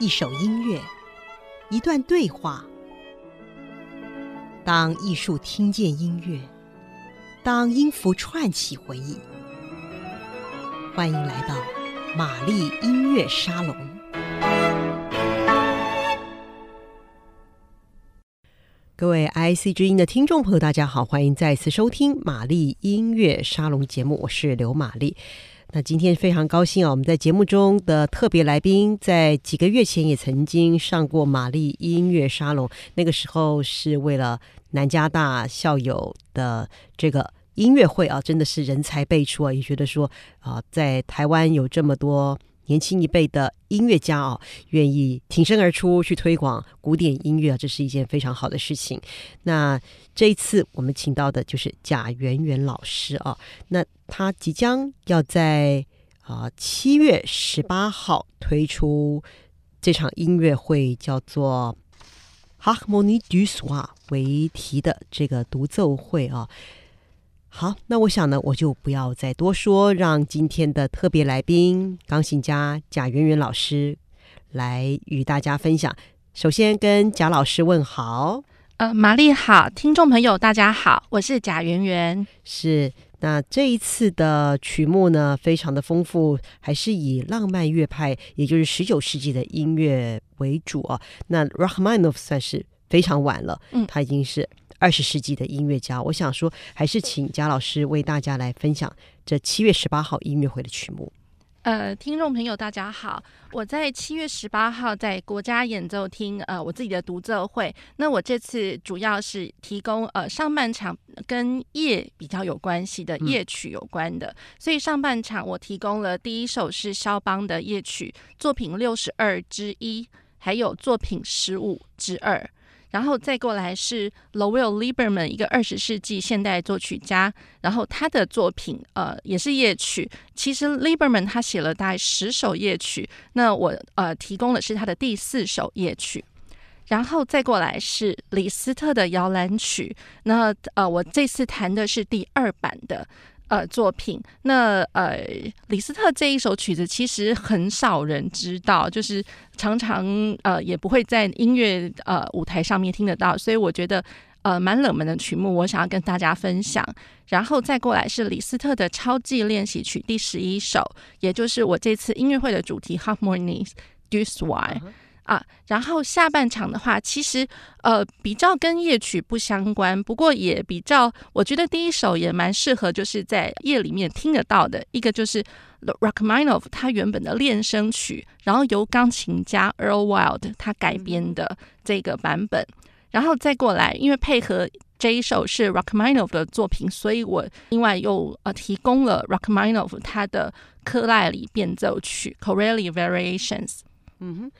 一首音乐，一段对话。当艺术听见音乐，当音符串起回忆。欢迎来到玛丽音乐沙龙。各位 IC 之音的听众朋友，大家好，欢迎再次收听玛丽音乐沙龙节目，我是刘玛丽。那今天非常高兴啊！我们在节目中的特别来宾，在几个月前也曾经上过玛丽音乐沙龙，那个时候是为了南加大校友的这个音乐会啊，真的是人才辈出啊！也觉得说啊，在台湾有这么多。年轻一辈的音乐家哦，愿意挺身而出去推广古典音乐啊，这是一件非常好的事情。那这一次我们请到的就是贾圆圆老师啊，那他即将要在啊七月十八号推出这场音乐会，叫做《Harmonie du Soir》为题的这个独奏会啊。好，那我想呢，我就不要再多说，让今天的特别来宾钢琴家贾圆圆老师来与大家分享。首先跟贾老师问好，呃，玛丽好，听众朋友大家好，我是贾圆圆。是，那这一次的曲目呢，非常的丰富，还是以浪漫乐派，也就是十九世纪的音乐为主啊。那 Rachmaninoff 算是非常晚了，嗯，他已经是。二十世纪的音乐家，我想说，还是请贾老师为大家来分享这七月十八号音乐会的曲目。呃，听众朋友大家好，我在七月十八号在国家演奏厅，呃，我自己的独奏会。那我这次主要是提供呃上半场跟夜比较有关系的夜曲有关的，嗯、所以上半场我提供了第一首是肖邦的夜曲作品六十二之一，还有作品十五之二。然后再过来是 Lowell Lieberman，一个二十世纪现代作曲家，然后他的作品呃也是夜曲。其实 Lieberman 他写了大概十首夜曲，那我呃提供的是他的第四首夜曲。然后再过来是李斯特的摇篮曲，那呃我这次弹的是第二版的。呃，作品那呃，李斯特这一首曲子其实很少人知道，就是常常呃也不会在音乐呃舞台上面听得到，所以我觉得呃蛮冷门的曲目，我想要跟大家分享。然后再过来是李斯特的超技练习曲第十一首，也就是我这次音乐会的主题 Harmonie du Soir。啊，然后下半场的话，其实呃比较跟夜曲不相关，不过也比较，我觉得第一首也蛮适合，就是在夜里面听得到的一个就是 Rachmaninoff 他原本的练声曲，然后由钢琴家 Earl Wild 他改编的这个版本，然后再过来，因为配合这一首是 Rachmaninoff 的作品，所以我另外又呃提供了 Rachmaninoff 他的克赖里变奏曲 Corelli Variations，嗯哼。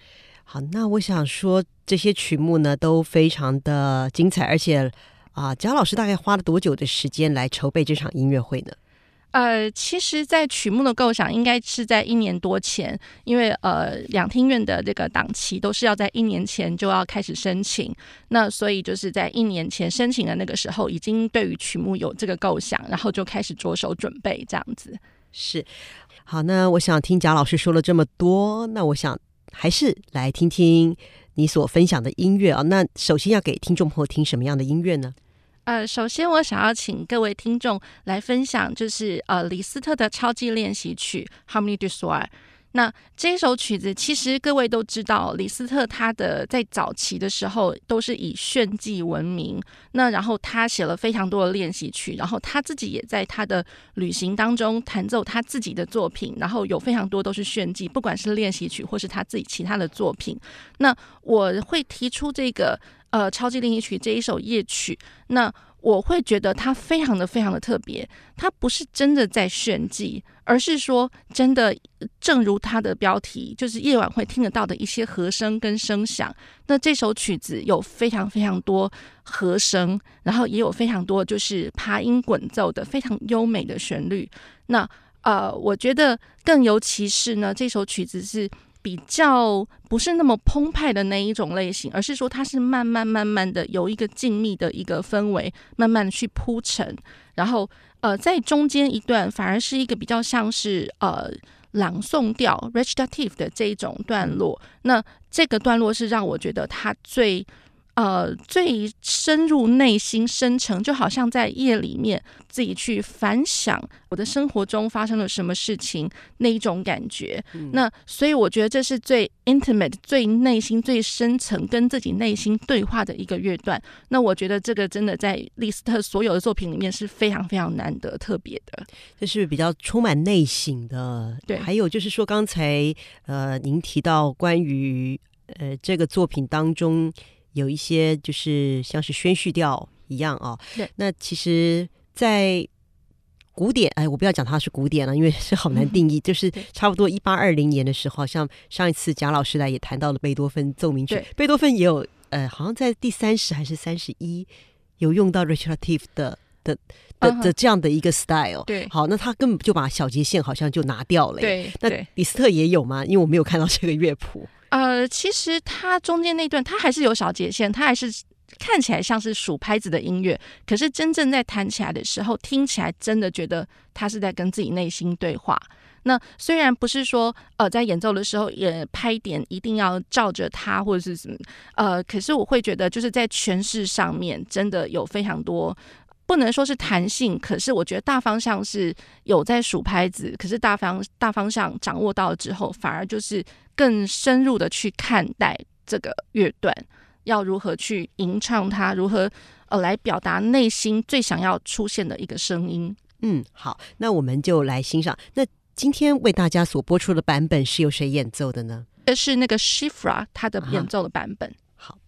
好，那我想说这些曲目呢都非常的精彩，而且啊，贾老师大概花了多久的时间来筹备这场音乐会呢？呃，其实，在曲目的构想应该是在一年多前，因为呃，两厅院的这个档期都是要在一年前就要开始申请，那所以就是在一年前申请的那个时候，已经对于曲目有这个构想，然后就开始着手准备这样子。是，好，那我想听贾老师说了这么多，那我想。还是来听听你所分享的音乐啊。那首先要给听众朋友听什么样的音乐呢？呃，首先我想要请各位听众来分享，就是呃李斯特的超级练习曲《Harmonie du Soir》。那这首曲子，其实各位都知道，李斯特他的在早期的时候都是以炫技闻名。那然后他写了非常多的练习曲，然后他自己也在他的旅行当中弹奏他自己的作品，然后有非常多都是炫技，不管是练习曲或是他自己其他的作品。那我会提出这个呃超级练习曲这一首夜曲，那。我会觉得它非常的非常的特别，它不是真的在炫技，而是说真的，正如它的标题，就是夜晚会听得到的一些和声跟声响。那这首曲子有非常非常多和声，然后也有非常多就是爬音滚奏的非常优美的旋律。那呃，我觉得更尤其是呢，这首曲子是。比较不是那么澎湃的那一种类型，而是说它是慢慢慢慢的有一个静谧的一个氛围，慢慢去铺陈，然后呃在中间一段反而是一个比较像是呃朗诵调 recitative 的这一种段落。那这个段落是让我觉得它最。呃，最深入内心深层，就好像在夜里面自己去反想我的生活中发生了什么事情那一种感觉。嗯、那所以我觉得这是最 intimate、最内心、最深层跟自己内心对话的一个乐段。那我觉得这个真的在李斯特所有的作品里面是非常非常难得、特别的。这是比较充满内省的。对，还有就是说，刚才呃，您提到关于呃这个作品当中。有一些就是像是宣叙调一样啊、哦，对。那其实，在古典，哎，我不要讲它是古典了，因为是好难定义。嗯、就是差不多一八二零年的时候，像上一次贾老师来也谈到了贝多芬奏鸣曲，贝多芬也有呃，好像在第三十还是三十一有用到 recitative 的的的的这样的一个 style。对，好，那他根本就把小节线好像就拿掉了。对，那李斯特也有吗？因为我没有看到这个乐谱。呃，其实它中间那段，它还是有小节线，它还是看起来像是数拍子的音乐。可是真正在弹起来的时候，听起来真的觉得他是在跟自己内心对话。那虽然不是说呃在演奏的时候也拍点一定要照着它或者是什么，呃，可是我会觉得就是在诠释上面真的有非常多。不能说是弹性，可是我觉得大方向是有在数拍子，可是大方大方向掌握到了之后，反而就是更深入的去看待这个乐段，要如何去吟唱它，如何呃来表达内心最想要出现的一个声音。嗯，好，那我们就来欣赏。那今天为大家所播出的版本是由谁演奏的呢？这是那个 Shifra 他的演奏的版本。好。